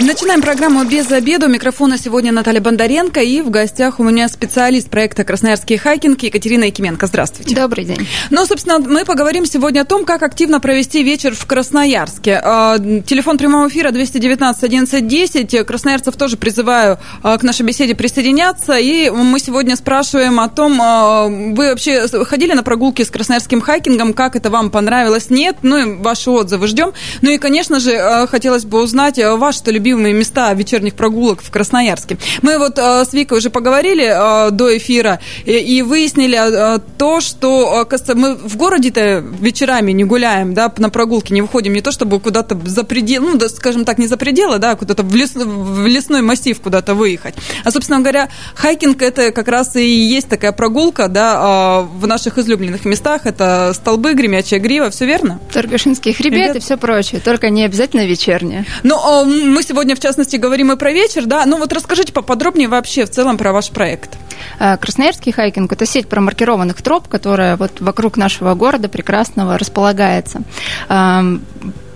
Начинаем программу «Без обеда». У микрофона сегодня Наталья Бондаренко. И в гостях у меня специалист проекта «Красноярский хайкинг» Екатерина Якименко. Здравствуйте. Добрый день. Ну, собственно, мы поговорим сегодня о том, как активно провести вечер в Красноярске. А, телефон прямого эфира 219 1110. Красноярцев тоже призываю а, к нашей беседе присоединяться. И мы сегодня спрашиваем о том, а, вы вообще ходили на прогулки с красноярским хайкингом, как это вам понравилось, нет? Ну, и ваши отзывы ждем. Ну и, конечно же, хотелось бы узнать ваши-то любимые любимые места вечерних прогулок в Красноярске. Мы вот э, с Викой уже поговорили э, до эфира и, и выяснили э, то, что э, мы в городе-то вечерами не гуляем, да, на прогулки не выходим, не то чтобы куда-то за пределы, ну, да, скажем так, не за пределы, да, куда-то в, лес, в лесной массив куда-то выехать. А, собственно говоря, хайкинг это как раз и есть такая прогулка, да, э, в наших излюбленных местах. Это столбы, гремячая грива, все верно? Торгашинский хребет и все прочее, только не обязательно вечернее. Но э, мы сегодня сегодня, в частности, говорим и про вечер, да. Ну вот расскажите поподробнее вообще в целом про ваш проект. Э, Красноярский хайкинг – это сеть промаркированных троп, которая вот вокруг нашего города прекрасного располагается.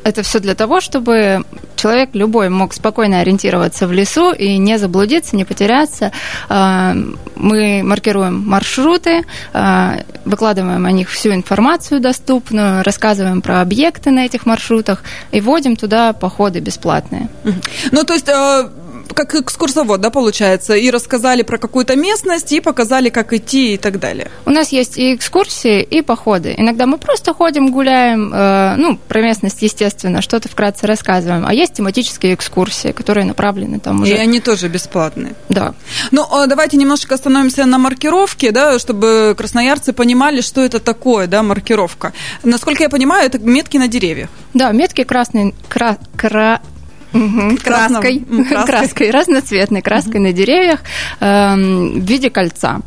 Это все для того, чтобы человек любой мог спокойно ориентироваться в лесу и не заблудиться, не потеряться. А, мы маркируем маршруты, а, выкладываем о них всю информацию доступную, рассказываем про объекты на этих маршрутах и вводим туда походы бесплатные. Ну, то есть а, как экскурсовод, да, получается, и рассказали про какую-то местность, и показали, как идти и так далее. У нас есть и экскурсии, и походы. Иногда мы просто ходим, гуляем, э, ну, про местность, естественно, что-то вкратце рассказываем. А есть тематические экскурсии, которые направлены там уже... И они тоже бесплатные. Да. Ну, а давайте немножечко остановимся на маркировке, да, чтобы красноярцы понимали, что это такое, да, маркировка. Насколько я понимаю, это метки на деревьях. Да, метки красные, кра, кра, Угу, краской, краской, краской, разноцветной краской на деревьях э, в виде кольца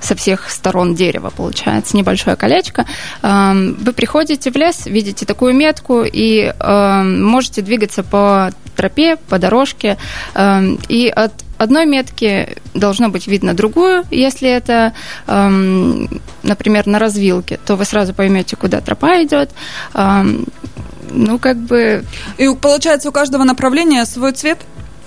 со всех сторон дерева, получается, небольшое колечко. Эм, вы приходите в лес, видите такую метку и эм, можете двигаться по тропе, по дорожке, эм, и от одной метки должно быть видно другую. Если это, например, на развилке, то вы сразу поймете, куда тропа идет ну, как бы... И получается, у каждого направления свой цвет?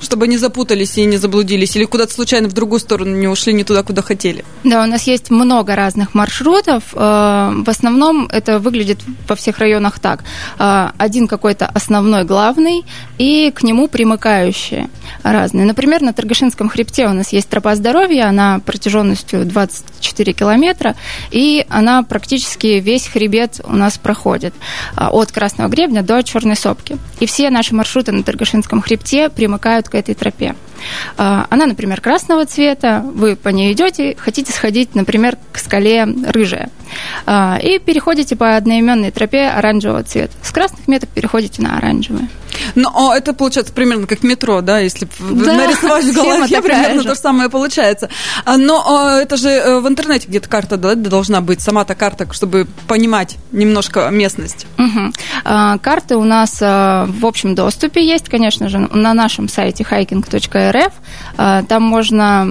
Чтобы не запутались и не заблудились, или куда-то случайно в другую сторону не ушли, не туда, куда хотели? Да, у нас есть много разных маршрутов. Э, в основном это выглядит во всех районах так. Э, один какой-то основной, главный, и к нему примыкающие разные. Например, на Торгашинском хребте у нас есть тропа здоровья, она протяженностью 24 километра, и она практически весь хребет у нас проходит э, от Красного гребня до Черной сопки. И все наши маршруты на Торгашинском хребте примыкают к этой тропе. А, она, например, красного цвета, вы по ней идете, хотите сходить, например, к скале рыжая, а, и переходите по одноименной тропе оранжевого цвета. С красных меток переходите на оранжевые. Ну, это получается примерно как метро, да, если да, нарисовать в голове, примерно же. то же самое получается. А, но это же э, в интернете где-то карта да, должна быть, сама-то карта, чтобы понимать немножко местность. Угу. Карты у нас э, в общем доступе есть, конечно же, на нашем сайте hiking.rf. А, там можно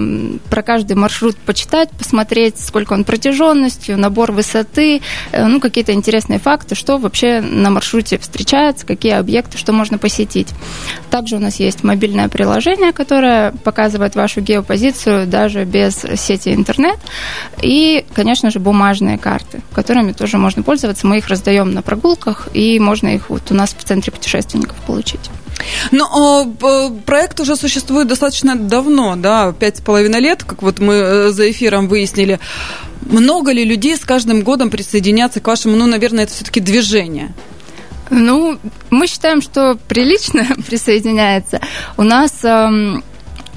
про каждый маршрут почитать, посмотреть, сколько он протяженностью, набор высоты, э, ну, какие-то интересные факты, что вообще на маршруте встречается, какие объекты, что можно посетить. Также у нас есть мобильное приложение, которое показывает вашу геопозицию даже без сети интернет. И, конечно же, бумажные карты, которыми тоже можно пользоваться. Мы их раздаем на прогулках, и можно их вот у нас в центре путешественников получить. Но э, проект уже существует достаточно давно, да, пять с половиной лет, как вот мы э, за эфиром выяснили. Много ли людей с каждым годом присоединятся к вашему, ну, наверное, это все-таки движение? Ну, мы считаем, что прилично присоединяется. У нас эм,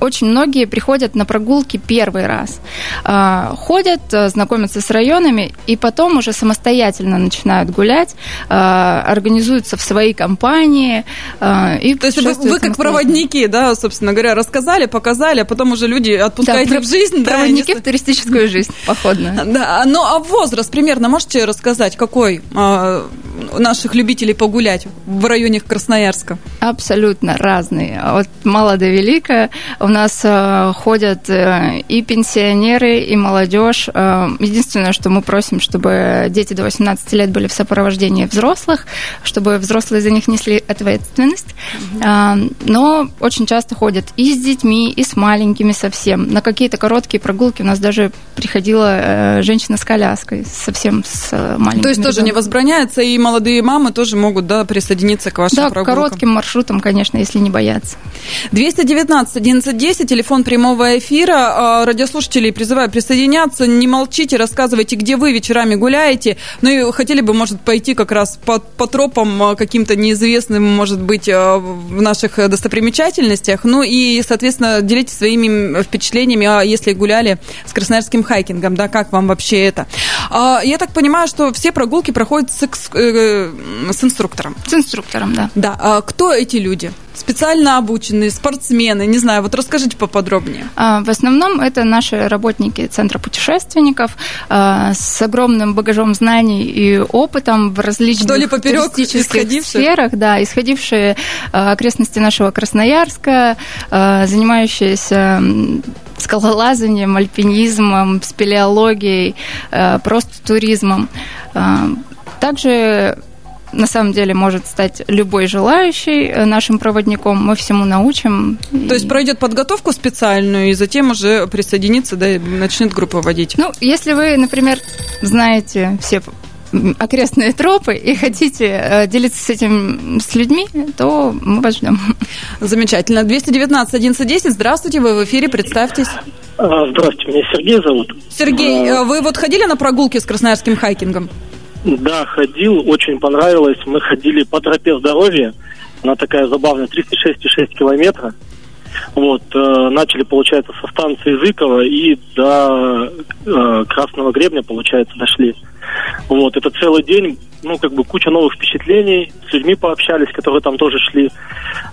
очень многие приходят на прогулки первый раз. А, ходят, э, знакомятся с районами, и потом уже самостоятельно начинают гулять, а, организуются в свои компании. А, и То есть вы, вы как проводники, да, собственно говоря, рассказали, показали, а потом уже люди отпускаете да, в жизнь. Проводники да, в туристическую жизнь, походную. Да, ну а возраст примерно можете рассказать, какой? Наших любителей погулять в районе Красноярска? Абсолютно разные. От мала до велика у нас э, ходят э, и пенсионеры, и молодежь. Э, единственное, что мы просим, чтобы дети до 18 лет были в сопровождении взрослых, чтобы взрослые за них несли ответственность. Но очень часто ходят и с детьми, и с маленькими совсем. На какие-то короткие прогулки у нас даже приходила женщина с коляской, совсем с маленькими. То есть тоже не возбраняется, и молодые мамы тоже могут да, присоединиться к вашим да, прогулкам? Да, коротким маршрутом, конечно, если не бояться. 219 1110, телефон прямого эфира. А, радиослушателей призываю присоединяться. Не молчите, рассказывайте, где вы вечерами гуляете. Ну и хотели бы, может, пойти как раз по, по тропам а, каким-то неизвестным, может быть, а, в наших достопримечательностях. Ну и, соответственно, делитесь своими впечатлениями, если гуляли с красноярским хайкингом, да, как вам вообще это. Я так понимаю, что все прогулки проходят с, с инструктором. С инструктором, да. Да. Кто эти люди? специально обученные, спортсмены, не знаю, вот расскажите поподробнее. А, в основном это наши работники Центра путешественников а, с огромным багажом знаний и опытом в различных Вдоль туристических сферах, да, исходившие а, окрестности нашего Красноярска, занимающиеся скалолазанием, альпинизмом, спелеологией, просто туризмом. Также на самом деле может стать любой желающий э, нашим проводником. Мы всему научим. То есть пройдет подготовку специальную и затем уже присоединится, да, и начнет группу водить. Ну, если вы, например, знаете все окрестные тропы и хотите э, делиться с этим с людьми, то мы вас ждем. Замечательно. 219 1110. Здравствуйте, вы в эфире, представьтесь. А, здравствуйте, меня Сергей зовут. Сергей, а... вы вот ходили на прогулки с красноярским хайкингом? Да, ходил, очень понравилось. Мы ходили по тропе здоровья. Она такая забавная, 306,6 километра. Вот, э, начали, получается, со станции Зыкова и до э, Красного Гребня, получается, дошли. Вот, это целый день, ну, как бы куча новых впечатлений, с людьми пообщались, которые там тоже шли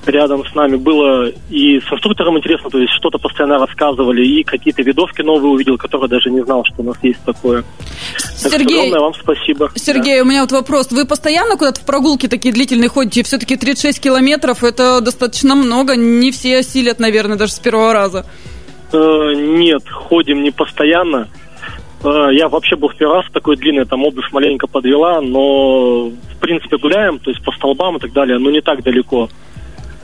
рядом с нами. Было и с инструктором интересно, то есть что-то постоянно рассказывали, и какие-то видовки новые увидел, которые даже не знал, что у нас есть такое. Сергей, так вам спасибо. Сергей, да. у меня вот вопрос. Вы постоянно куда-то в прогулки такие длительные ходите? Все-таки 36 километров, это достаточно много, не все осилят, наверное, даже с первого раза. Э, нет, ходим не постоянно. Э, я вообще был в первый раз такой длинный, там обувь маленько подвела, но в принципе гуляем, то есть по столбам и так далее, но не так далеко.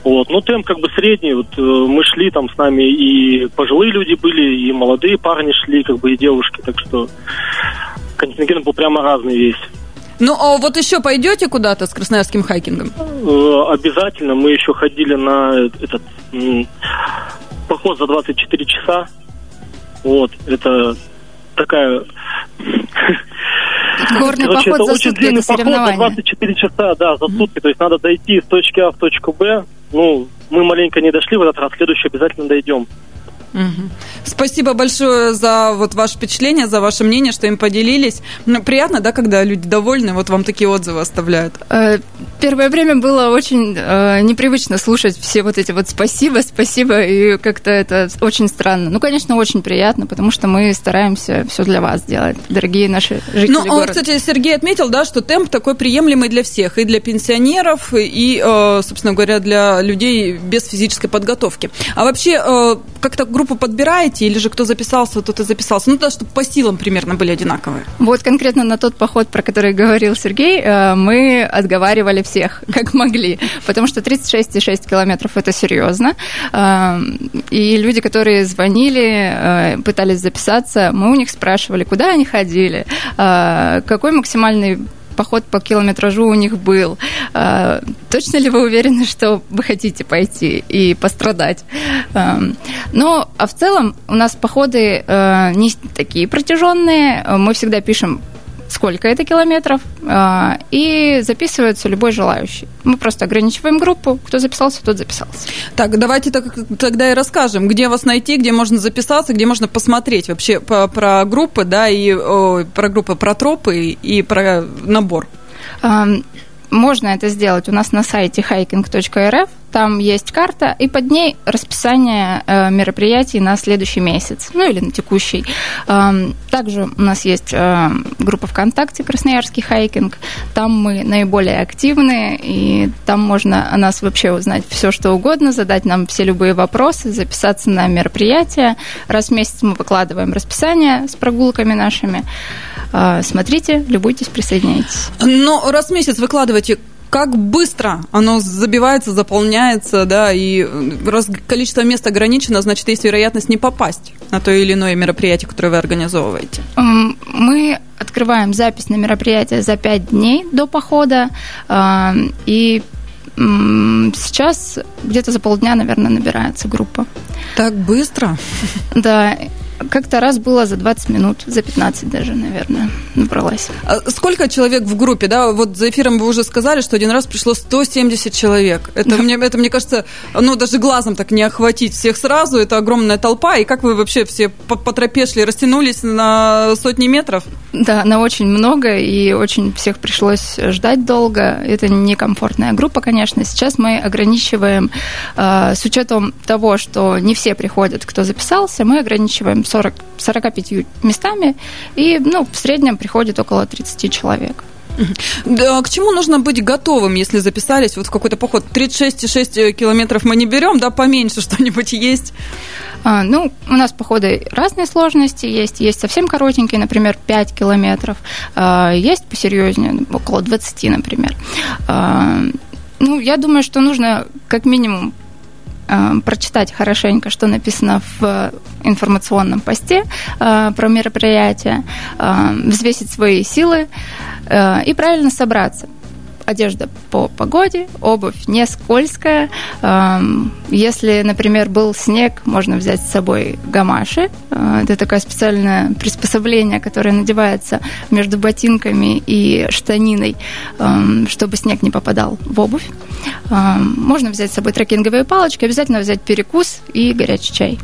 Вот. Ну, темп как бы средний. Вот э, мы шли там с нами и пожилые люди были, и молодые парни шли, как бы и девушки, так что контингент был прямо разный весь. Ну, а вот еще пойдете куда-то с красноярским хайкингом? Э, обязательно. Мы еще ходили на этот поход за 24 часа. Вот, это такая... Горный Короче, поход за сутки, это соревнование. Поход 24 часа, да, за сутки. То есть надо дойти с точки А в точку Б. Ну, мы маленько не дошли в этот раз, следующий обязательно дойдем. Угу. Спасибо большое за вот ваше впечатление, за ваше мнение, что им поделились. Ну, приятно, да, когда люди довольны, вот вам такие отзывы оставляют? Э, первое время было очень э, непривычно слушать все вот эти вот спасибо, спасибо, и как-то это очень странно. Ну, конечно, очень приятно, потому что мы стараемся все для вас делать, дорогие наши жители Ну, города. кстати, Сергей отметил, да, что темп такой приемлемый для всех, и для пенсионеров, и, э, собственно говоря, для людей без физической подготовки. А вообще, э, как-то группу подбираете, или же кто записался, тот и записался? Ну, да, чтобы по силам примерно были одинаковые. Вот конкретно на тот поход, про который говорил Сергей, э, мы отговаривали всех, как могли, потому что 36,6 километров – это серьезно. Э, и люди, которые звонили, э, пытались записаться, мы у них спрашивали, куда они ходили, какой максимальный поход по километражу у них был. А, точно ли вы уверены, что вы хотите пойти и пострадать? Ну, а в целом у нас походы э, не такие протяженные. Мы всегда пишем сколько это километров, а, и записывается любой желающий. Мы просто ограничиваем группу, кто записался, тот записался. Так, давайте тогда и расскажем, где вас найти, где можно записаться, где можно посмотреть вообще про группы, да, и про группы, про тропы и про набор. Можно это сделать у нас на сайте hiking.rf там есть карта, и под ней расписание э, мероприятий на следующий месяц, ну или на текущий. Эм, также у нас есть э, группа ВКонтакте «Красноярский хайкинг». Там мы наиболее активны, и там можно о нас вообще узнать все, что угодно, задать нам все любые вопросы, записаться на мероприятие. Раз в месяц мы выкладываем расписание с прогулками нашими. Э, смотрите, любуйтесь, присоединяйтесь. Но раз в месяц выкладываете как быстро оно забивается, заполняется, да, и раз количество мест ограничено, значит, есть вероятность не попасть на то или иное мероприятие, которое вы организовываете? Мы открываем запись на мероприятие за пять дней до похода, а, и сейчас где-то за полдня, наверное, набирается группа. Так быстро? Да, как-то раз было за 20 минут, за 15 даже, наверное, набралась. А сколько человек в группе, да? Вот за эфиром вы уже сказали, что один раз пришло 170 человек. Это, мне, это мне кажется, ну, даже глазом так не охватить всех сразу. Это огромная толпа. И как вы вообще все по, по тропе шли? Растянулись на сотни метров? Да, на очень много, и очень всех пришлось ждать долго. Это некомфортная группа, конечно. Сейчас мы ограничиваем, э, с учетом того, что не все приходят, кто записался, мы ограничиваем 40, 45 местами, и ну, в среднем приходит около 30 человек. Да, к чему нужно быть готовым, если записались вот в какой-то поход? 36,6 километров мы не берем, да, поменьше что-нибудь есть? А, ну, у нас походы разные сложности есть. Есть совсем коротенькие, например, 5 километров. А, есть посерьезнее, около 20, например. А, ну, я думаю, что нужно как минимум Э, прочитать хорошенько, что написано в информационном посте э, про мероприятие, э, взвесить свои силы и правильно собраться одежда по погоде, обувь не скользкая. Эм, если, например, был снег, можно взять с собой гамаши. Э, это такое специальное приспособление, которое надевается между ботинками и штаниной, эм, чтобы снег не попадал в обувь. Эм, можно взять с собой трекинговые палочки, обязательно взять перекус и горячий чай.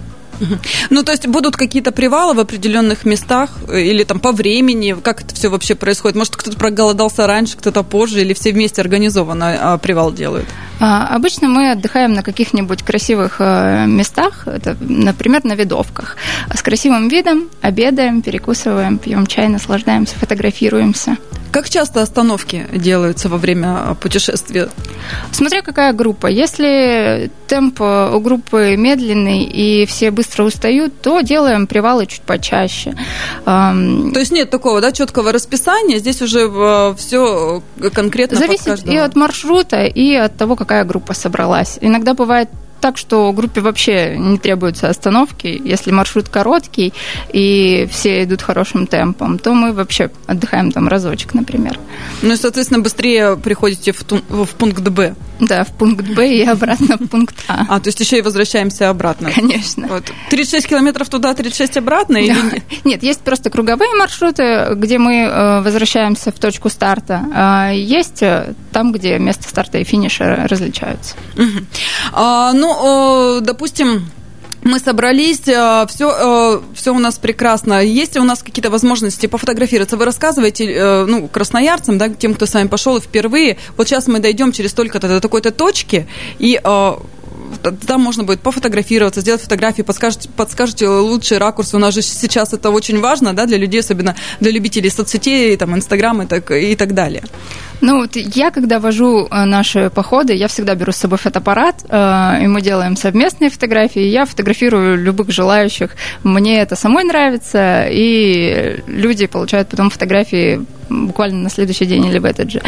Ну, то есть будут какие-то привалы в определенных местах э, или там по времени? Как это все вообще происходит? Может, кто-то проголодался раньше, кто-то позже, или все вместе организованно а, привал делают? А, обычно мы отдыхаем на каких-нибудь красивых э, местах, это, например, на видовках, с красивым видом, обедаем, перекусываем, пьем чай, наслаждаемся, фотографируемся. Как часто остановки делаются во время путешествия? Смотря какая группа. Если темп у группы медленный и все быстро устают, то делаем привалы чуть почаще. То есть нет такого да, четкого расписания, здесь уже э, все конкретно Зависит и от маршрута, и от того, какая группа собралась. Иногда бывает так, что группе вообще не требуются остановки. Если маршрут короткий и все идут хорошим темпом, то мы вообще отдыхаем там разочек, например. Ну и, соответственно, быстрее приходите в, тун- в пункт Б. Да, в пункт Б и обратно в пункт А. А, то есть еще и возвращаемся обратно. Конечно. Вот. 36 километров туда, 36 обратно? Или... Нет, есть просто круговые маршруты, где мы э, возвращаемся в точку старта. А есть э, там, где место старта и финиша различаются. Угу. А, ну, допустим, мы собрались, все, э, все э, у нас прекрасно. Есть ли у нас какие-то возможности пофотографироваться? Вы рассказываете, э, ну, красноярцам, да, тем, кто с вами пошел впервые, вот сейчас мы дойдем через столько-то до такой-то точки, и там можно будет пофотографироваться, сделать фотографии, подскажете, подскажете лучшие ракурсы. У нас же сейчас это очень важно, да, для людей, особенно для любителей соцсетей, там, Инстаграма и так, и так далее. Ну, вот я, когда вожу э, наши походы, я всегда беру с собой фотоаппарат, э, и мы делаем совместные фотографии. Я фотографирую любых желающих. Мне это самой нравится, и люди получают потом фотографии буквально на следующий день или в этот же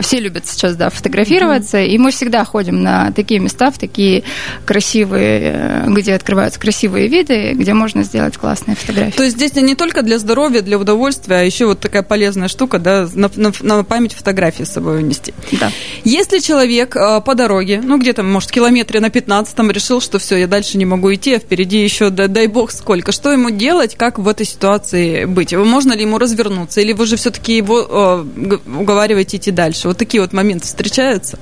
все любят сейчас, да, фотографироваться, mm-hmm. и мы всегда ходим на такие места, в такие красивые, э, где открываются красивые виды, где можно сделать классные фотографии. То есть здесь не только для здоровья, для удовольствия, а еще вот такая полезная штука, да, на, на, на память фотографии с собой унести. Да. Если человек э, по дороге, ну где-то, может, километре на 15 решил, что все, я дальше не могу идти, а впереди еще, да, дай бог, сколько, что ему делать, как в этой ситуации быть? Можно ли ему развернуться, или вы же все-таки его э, уговариваете идти дальше? Вот такие вот моменты встречаются.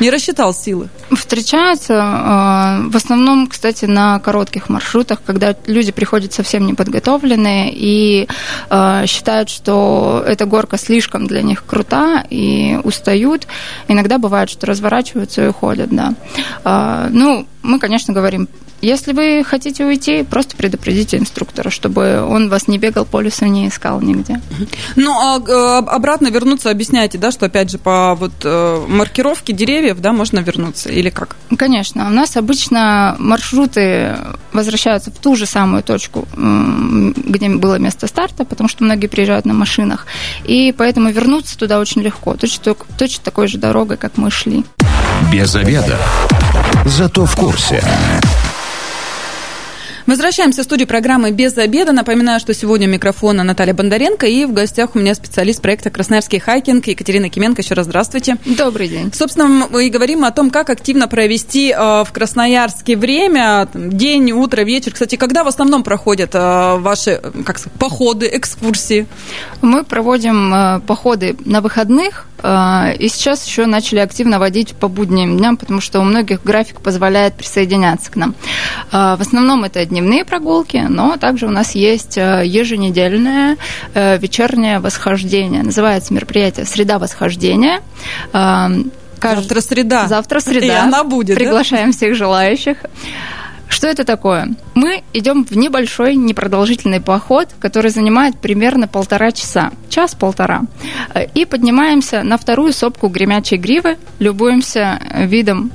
Не рассчитал силы. Встречаются э, в основном, кстати, на коротких маршрутах, когда люди приходят совсем неподготовленные и э, считают, что эта горка слишком для них крута и устают. Иногда бывает, что разворачиваются и уходят, да. Э, ну, мы, конечно, говорим, если вы хотите уйти, просто предупредите инструктора, чтобы он вас не бегал по лесу, не искал нигде. Ну, а э, обратно вернуться объясняйте, да, что опять же по вот э, маркировке деревьев, да, можно вернуться или как? Конечно, у нас обычно маршруты возвращаются в ту же самую точку, где было место старта, потому что многие приезжают на машинах, и поэтому вернуться туда очень легко, точно, точно такой же дорогой, как мы шли. Без обеда. Зато в курсе. Возвращаемся в студию программы «Без обеда». Напоминаю, что сегодня у микрофона Наталья Бондаренко, и в гостях у меня специалист проекта «Красноярский хайкинг» Екатерина Кименко. Еще раз здравствуйте. Добрый день. Собственно, мы и говорим о том, как активно провести э, в Красноярске время, день, утро, вечер. Кстати, когда в основном проходят э, ваши как сказать, походы, экскурсии? Мы проводим э, походы на выходных, и сейчас еще начали активно водить по будним дням, потому что у многих график позволяет присоединяться к нам. В основном это дни дневные прогулки, но также у нас есть э, еженедельное э, вечернее восхождение. Называется мероприятие «Среда восхождения». Эм, Завтра среда. Завтра среда. И она будет. Приглашаем да? всех желающих. Что это такое? Мы идем в небольшой, непродолжительный поход, который занимает примерно полтора часа, час-полтора, э, и поднимаемся на вторую сопку Гремячей Гривы, любуемся видом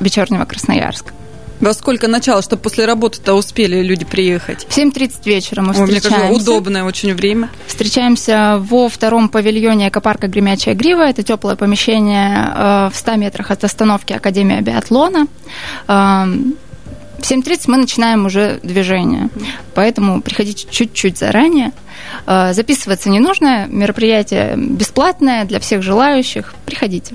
вечернего Красноярска. Во сколько начало, чтобы после работы-то успели люди приехать? В 7.30 вечера мы встречаемся. Мне кажется, удобное очень время. Встречаемся во втором павильоне экопарка «Гремячая грива». Это теплое помещение э, в 100 метрах от остановки Академии биатлона. В 7.30 мы начинаем уже движение, поэтому приходите чуть-чуть заранее. Э, записываться не нужно, мероприятие бесплатное для всех желающих. Приходите.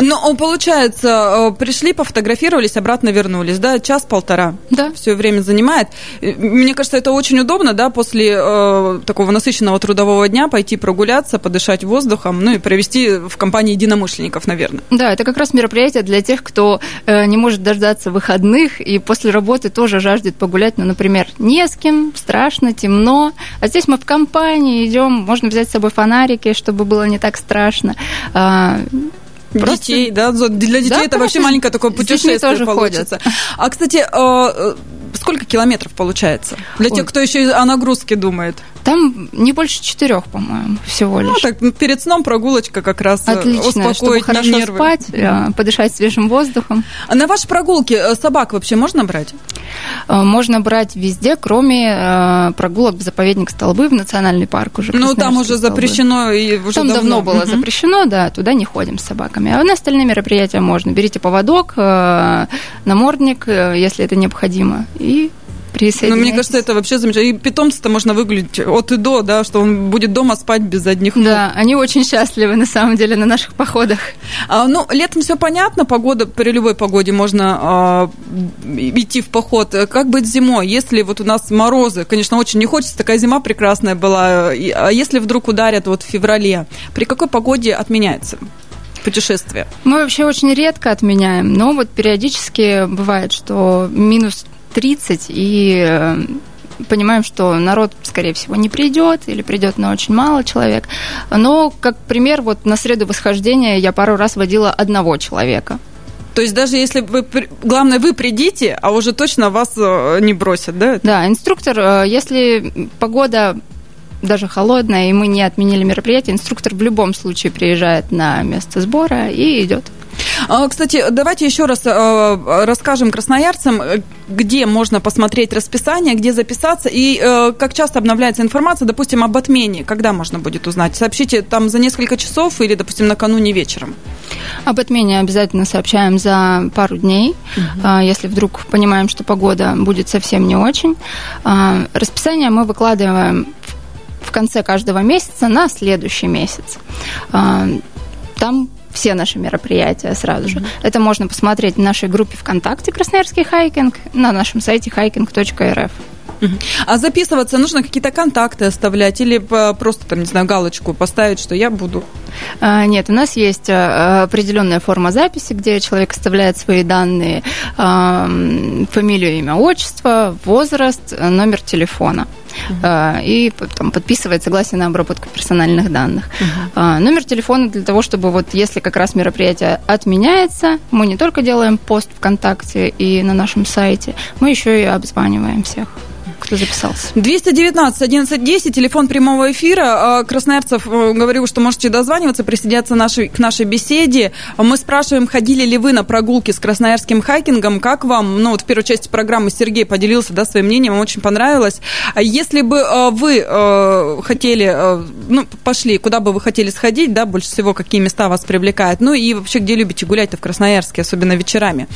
Ну, получается, пришли, пофотографировались, обратно вернулись, да, час-полтора. Да. Все время занимает. Мне кажется, это очень удобно, да, после э, такого насыщенного трудового дня пойти прогуляться, подышать воздухом, ну и провести в компании единомышленников, наверное. Да, это как раз мероприятие для тех, кто э, не может дождаться выходных и после работы тоже жаждет погулять, ну, например, не с кем, страшно, темно. А здесь мы в компании идем, можно взять с собой фонарики, чтобы было не так страшно. А, Просто... Детей, да, для детей да, это вообще маленькое такое путешествие тоже получится. Ходят. А, кстати, а, э, сколько километров получается? Для Ой. тех, кто еще о нагрузке думает. Там не больше четырех, по-моему, всего ну, лишь. Ну, так перед сном прогулочка как раз э, Отлично, успокоить чтобы хорошо нервы. спать, mm подышать свежим воздухом. А на ваши прогулки э, собак вообще можно брать? Можно брать везде, кроме прогулок в заповедник Столбы, в национальный парк уже. Ну, там уже Столбы. запрещено и уже Там давно, давно было угу. запрещено, да, туда не ходим с собаками. А на остальные мероприятия можно. Берите поводок, намордник, если это необходимо, и присоединяйтесь. Ну, мне кажется, это вообще замечательно. И питомца-то можно выглядеть от и до, да, что он будет дома спать без одних ног. Да, они очень счастливы, на самом деле, на наших походах. А, ну, летом все понятно, погода, при любой погоде можно а, идти в поход. Как быть зимой? Если вот у нас морозы, конечно, очень не хочется, такая зима прекрасная была, а если вдруг ударят вот в феврале, при какой погоде отменяется? путешествия? Мы вообще очень редко отменяем, но вот периодически бывает, что минус 30, и э, понимаем, что народ, скорее всего, не придет или придет на очень мало человек. Но, как пример, вот на среду восхождения я пару раз водила одного человека. То есть даже если вы, главное, вы придите, а уже точно вас э, не бросят, да? Да, инструктор, э, если погода даже холодная, и мы не отменили мероприятие, инструктор в любом случае приезжает на место сбора и идет. А, кстати, давайте еще раз э, расскажем красноярцам, где можно посмотреть расписание, где записаться и э, как часто обновляется информация, допустим, об отмене, когда можно будет узнать. Сообщите там за несколько часов или, допустим, накануне вечером. Об отмене обязательно сообщаем за пару дней, угу. если вдруг понимаем, что погода будет совсем не очень. А, расписание мы выкладываем в конце каждого месяца на следующий месяц. Там все наши мероприятия сразу же. Mm-hmm. Это можно посмотреть в нашей группе ВКонтакте «Красноярский хайкинг», на нашем сайте hiking.rf. А записываться нужно какие-то контакты оставлять или просто, там, не знаю, галочку поставить, что я буду? А, нет, у нас есть определенная форма записи, где человек оставляет свои данные, фамилию, имя, отчество, возраст, номер телефона. Uh-huh. и там, подписывает согласие на обработку персональных данных. Uh-huh. Номер телефона для того, чтобы вот если как раз мероприятие отменяется, мы не только делаем пост ВКонтакте и на нашем сайте, мы еще и обзваниваем всех кто записался. 219 1110 телефон прямого эфира. А, Красноярцев э, говорил, что можете дозваниваться, присоединяться нашей, к нашей беседе. Мы спрашиваем, ходили ли вы на прогулки с красноярским хайкингом, как вам? Ну, вот в первой части программы Сергей поделился да, своим мнением, очень понравилось. А если бы э, вы э, хотели, ну, пошли, куда бы вы хотели сходить, да, больше всего, какие места вас привлекают, ну и вообще, где любите гулять-то в Красноярске, особенно вечерами.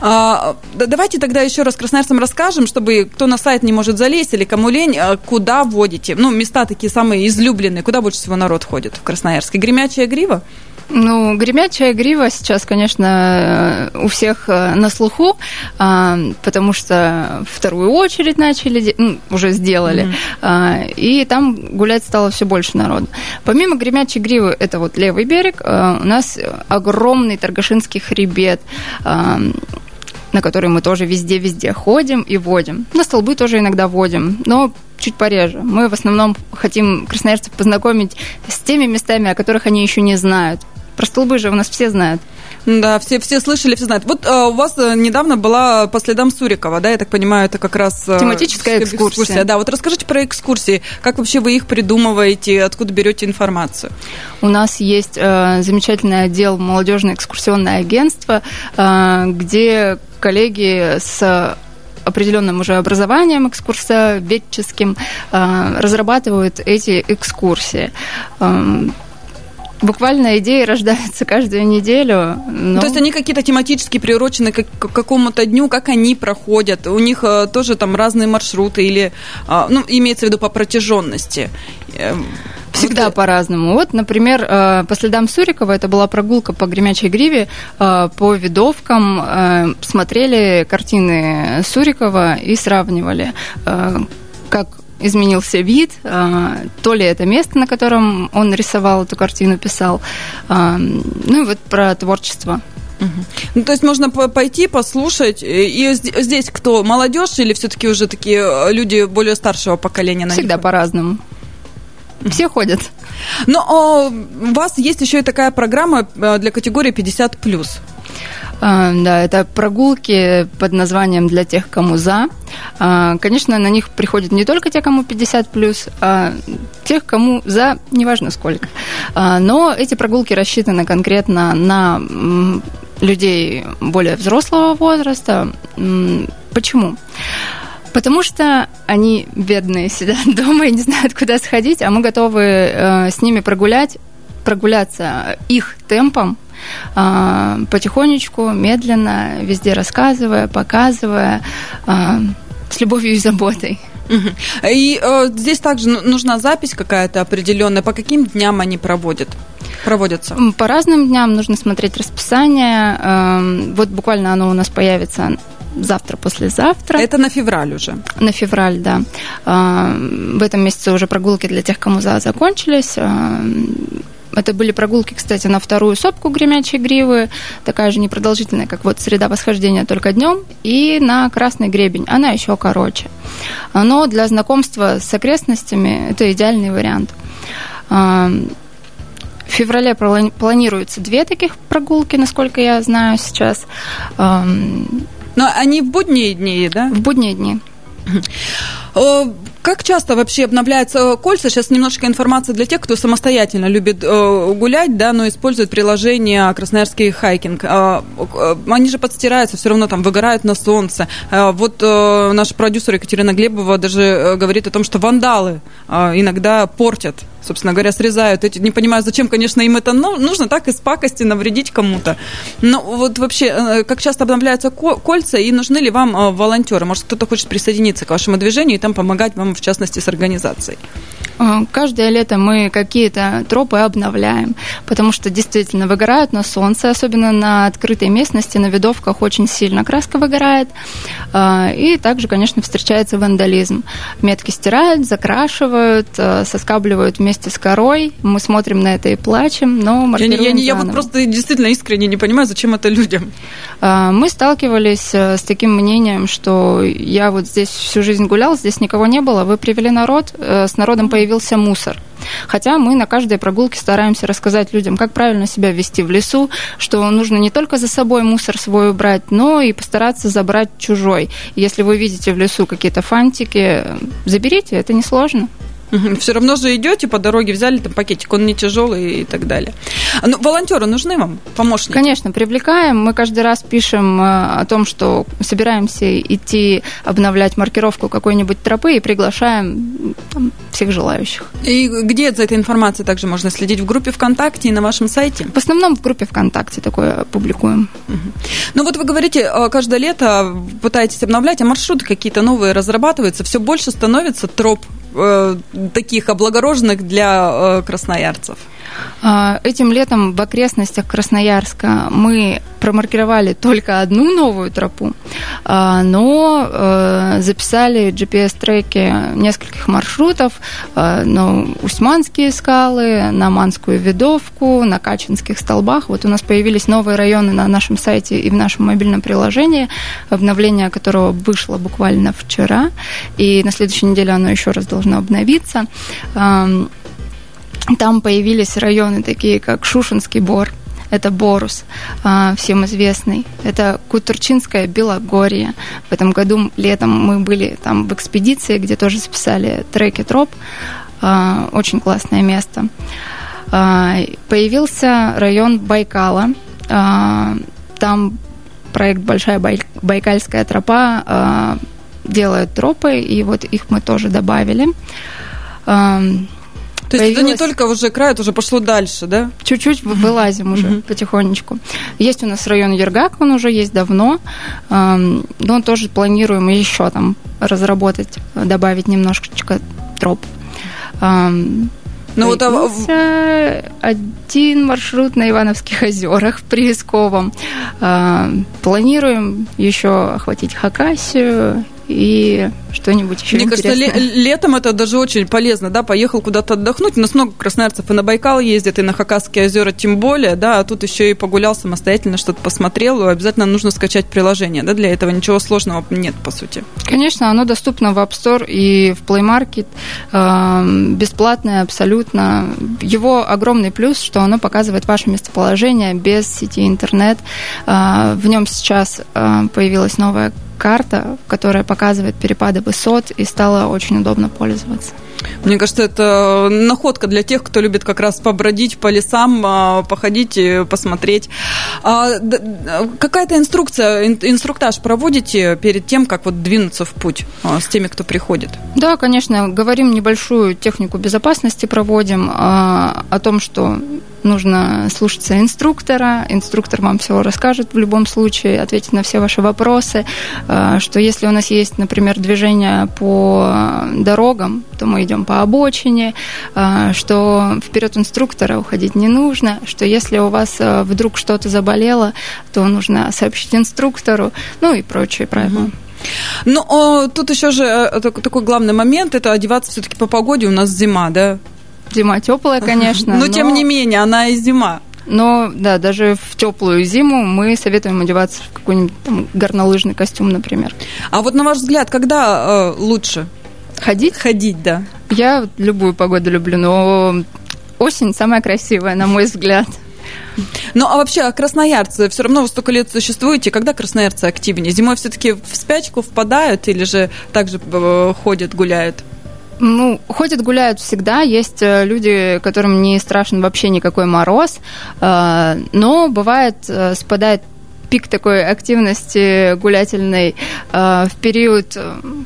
А, давайте тогда еще раз красноярцам расскажем, чтобы кто на сайт не может может залезть или кому лень, а куда водите? Ну, места такие самые излюбленные. Куда больше всего народ ходит в Красноярске? Гремячая грива? Ну, гремячая грива сейчас, конечно, у всех э, на слуху, а, потому что вторую очередь начали, ну, уже сделали, mm-hmm. и там гулять стало все больше народу. Помимо гремячей гривы, это вот левый берег, э, у нас огромный Торгашинский хребет, на которые мы тоже везде-везде ходим и водим. На столбы тоже иногда водим, но чуть пореже. Мы в основном хотим красноярцев познакомить с теми местами, о которых они еще не знают. Про столбы же у нас все знают. Да, все, все слышали, все знают. Вот а, у вас э, недавно была по следам Сурикова, да, я так понимаю, это как раз... Э, Тематическая экскурсия. экскурсия. Да, вот расскажите про экскурсии. Как вообще вы их придумываете, откуда берете информацию? У нас есть э, замечательный отдел молодежное экскурсионное агентство, э, где коллеги с определенным уже образованием экскурсоведческим э, разрабатывают эти экскурсии. Буквально идеи рождаются каждую неделю. Но... То есть они какие-то тематически приурочены к какому-то дню, как они проходят? У них э, тоже там разные маршруты или, э, ну, имеется в виду по протяженности? Эм, Всегда вот. по-разному. Вот, например, э, по следам Сурикова это была прогулка по Гремячей Гриве, по видовкам, смотрели картины Сурикова и сравнивали, как изменился вид, а, то ли это место, на котором он рисовал эту картину, писал. А, ну и вот про творчество. Ну, то есть можно пойти, послушать. И здесь кто, молодежь или все-таки уже такие э, люди более старшего поколения? Всегда по-разному. Все ходят. Но у вас есть еще и такая программа э, для категории 50 плюс. А, да, это прогулки под названием «Для тех, кому за». А, конечно, на них приходят не только те, кому 50 плюс, а тех, кому за, неважно сколько. А, но эти прогулки рассчитаны конкретно на людей более взрослого возраста. Почему? Потому что они бедные сидят дома и не знают, куда сходить, а мы готовы э, с ними прогулять, прогуляться их темпом, потихонечку, медленно, везде рассказывая, показывая, а, с любовью и заботой. И э, здесь также нужна запись какая-то определенная. По каким дням они проводят? проводятся? По разным дням нужно смотреть расписание. Э, вот буквально оно у нас появится завтра, послезавтра. Это на февраль уже? На февраль, да. Э, в этом месяце уже прогулки для тех, кому за закончились. Э, это были прогулки, кстати, на вторую сопку гремячей гривы, такая же непродолжительная, как вот среда восхождения только днем, и на красный гребень, она еще короче. Но для знакомства с окрестностями это идеальный вариант. А, в феврале планируется две таких прогулки, насколько я знаю сейчас. Но они в будние дни, да? В будние дни. Как часто вообще обновляются кольца? Сейчас немножечко информации для тех, кто самостоятельно любит э, гулять, да, но использует приложение Красноярский хайкинг. Э, э, они же подстираются, все равно там выгорают на солнце. Э, вот э, наш продюсер Екатерина Глебова даже э, говорит о том, что вандалы э, иногда портят собственно говоря, срезают эти. Не понимаю, зачем, конечно, им это нужно, так из пакости навредить кому-то. Но вот вообще, э, как часто обновляются кольца и нужны ли вам э, волонтеры? Может, кто-то хочет присоединиться к вашему движению и там помогать вам, в частности, с организацией? Э, каждое лето мы какие-то тропы обновляем, потому что действительно выгорают на солнце, особенно на открытой местности, на видовках очень сильно краска выгорает. И также, конечно, встречается вандализм. Метки стирают, закрашивают, соскабливают вместе с корой. Мы смотрим на это и плачем, но маркируем я, я, я вот просто действительно искренне не понимаю, зачем это людям. Мы сталкивались с таким мнением, что я вот здесь всю жизнь гулял, здесь никого не было, вы привели народ, с народом появился мусор. Хотя мы на каждой прогулке стараемся рассказать людям, как правильно себя вести в лесу, что нужно не только за собой мусор свой убрать, но и постараться забрать чужой. Если вы видите в лесу какие-то фантики, заберите, это несложно. Все равно же идете по дороге, взяли там пакетик, он не тяжелый и так далее. Ну, волонтеры нужны вам, помощники? Конечно, привлекаем. Мы каждый раз пишем э, о том, что собираемся идти обновлять маркировку какой-нибудь тропы и приглашаем там, всех желающих. И где за этой информацией также можно следить? В группе ВКонтакте и на вашем сайте? В основном в группе ВКонтакте такое публикуем. Ну вот вы говорите, э, каждое лето пытаетесь обновлять, а маршруты какие-то новые разрабатываются, все больше становится троп э, таких облагороженных для э, красноярцев? А, этим летом в окрестностях Красноярска мы промаркировали только одну новую тропу, а, но э, записали GPS-треки нескольких маршрутов э, на Усманские скалы, на Манскую Видовку, на Качинских столбах. Вот у нас появились новые районы на нашем сайте и в нашем мобильном приложении, обновление которого вышло буквально вчера, и на следующей неделе оно еще раз должно обновиться. Там появились районы такие, как Шушинский Бор, это Борус, а, всем известный. Это Кутурчинское Белогорье. В этом году летом мы были там в экспедиции, где тоже записали треки троп. А, очень классное место. А, появился район Байкала. Там проект «Большая Байкальская тропа» делают тропы, и вот их мы тоже добавили. То есть это не только уже край, это уже пошло дальше, да? Чуть-чуть вылазим уже mm-hmm. потихонечку. Есть у нас район Ергак, он уже есть давно, но тоже планируем еще там разработать, добавить немножечко троп. Ну, вот а... один маршрут на Ивановских озерах в Приисковом. Планируем еще охватить Хакасию и что-нибудь еще Мне интересное. кажется, летом это даже очень полезно, да, поехал куда-то отдохнуть. У нас много красноярцев и на Байкал ездят, и на Хакасские озера тем более, да, а тут еще и погулял самостоятельно, что-то посмотрел, обязательно нужно скачать приложение, да, для этого ничего сложного нет, по сути. Конечно, оно доступно в App Store и в Play Market, эм, бесплатное абсолютно. Его огромный плюс, что оно показывает ваше местоположение без сети интернет. Э, в нем сейчас э, появилась новая карта, которая показывает перепады высот, и стало очень удобно пользоваться. Мне кажется, это находка для тех, кто любит как раз побродить по лесам, а, походить, посмотреть. А, какая-то инструкция, инструктаж проводите перед тем, как вот двинуться в путь а, с теми, кто приходит? Да, конечно. Говорим небольшую технику безопасности, проводим о том, что нужно слушаться инструктора. Инструктор вам все расскажет в любом случае, ответит на все ваши вопросы. Что если у нас есть, например, движение по дорогам, то мы идем идем по обочине, а, что вперед инструктора уходить не нужно, что если у вас а, вдруг что-то заболело, то нужно сообщить инструктору, ну и прочие правила. Ну, тут еще же э, такой главный момент, это одеваться все-таки по погоде, у нас зима, да? Зима теплая, конечно. Но, но тем не менее, она и зима. Но да, даже в теплую зиму мы советуем одеваться в какой-нибудь там горнолыжный костюм, например. А вот на ваш взгляд, когда э, лучше? Ходить? Ходить, да. Я любую погоду люблю, но осень самая красивая, на мой взгляд. Ну, а вообще, а красноярцы, все равно вы столько лет существуете, когда красноярцы активнее? Зимой все-таки в спячку впадают или же также э, ходят, гуляют? Ну, ходят, гуляют всегда. Есть э, люди, которым не страшен вообще никакой мороз, э, но бывает, спадает пик такой активности гулятельной э, в период,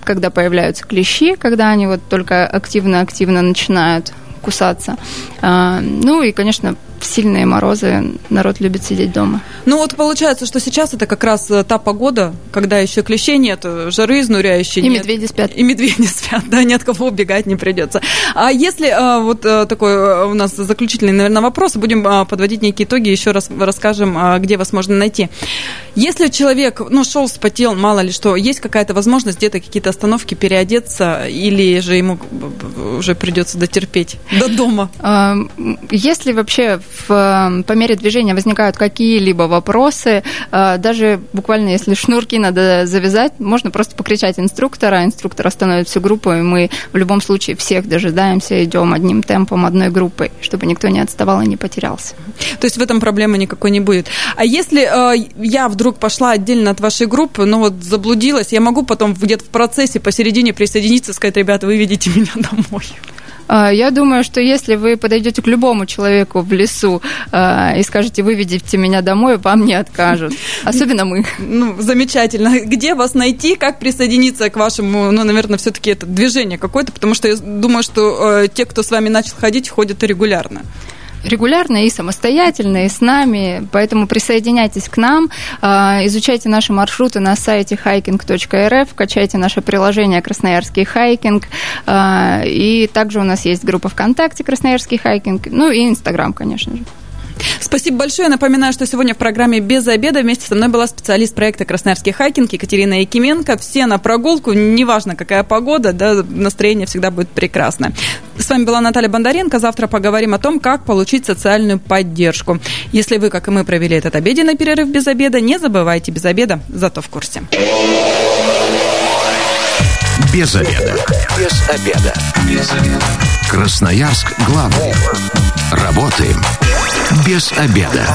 когда появляются клещи, когда они вот только активно-активно начинают кусаться. Э, ну и, конечно, в сильные морозы народ любит сидеть дома. Ну вот получается, что сейчас это как раз э, та погода, когда еще клещей нет, жары изнуряющие И нет. медведи спят. И медведи спят, да, ни от кого убегать не придется. А если а, вот такой у нас заключительный, наверное, вопрос, будем а, подводить некие итоги, еще раз расскажем, а, где вас можно найти. Если человек, ну, шел, спотел, мало ли что, есть какая-то возможность где-то какие-то остановки переодеться, или же ему уже придется дотерпеть до дома? Если вообще в, по мере движения возникают какие-либо вопросы, а, даже буквально если шнурки надо завязать, можно просто покричать инструктора, инструктор остановит всю группу, и мы в любом случае всех дожидаемся, идем одним темпом, одной группой, чтобы никто не отставал и не потерялся. То есть в этом проблемы никакой не будет. А если э, я вдруг пошла отдельно от вашей группы, ну вот заблудилась, я могу потом где-то в процессе посередине присоединиться и сказать, ребята, вы ведите меня домой. А, Я думаю, что если вы подойдете к любому человеку в лесу а, и скажете, выведите меня домой, вам не откажут. Особенно мы. Ну, замечательно. Где вас найти, как присоединиться к вашему, ну, наверное, все-таки это движение какое-то, потому что я думаю, что э, те, кто с вами начал ходить, ходят регулярно. Регулярно и самостоятельно, и с нами, поэтому присоединяйтесь к нам, а, изучайте наши маршруты на сайте hiking.rf, качайте наше приложение «Красноярский хайкинг», а, и также у нас есть группа ВКонтакте «Красноярский хайкинг», ну и Инстаграм, конечно же. Спасибо большое. Напоминаю, что сегодня в программе «Без обеда» вместе со мной была специалист проекта «Красноярский хайкинг» Екатерина Якименко. Все на прогулку, неважно какая погода, да, настроение всегда будет прекрасно. С вами была Наталья Бондаренко. Завтра поговорим о том, как получить социальную поддержку. Если вы, как и мы, провели этот обеденный перерыв без обеда, не забывайте без обеда, зато в курсе. Без обеда. Без обеда. Без обеда. Красноярск главный. Работаем без обеда.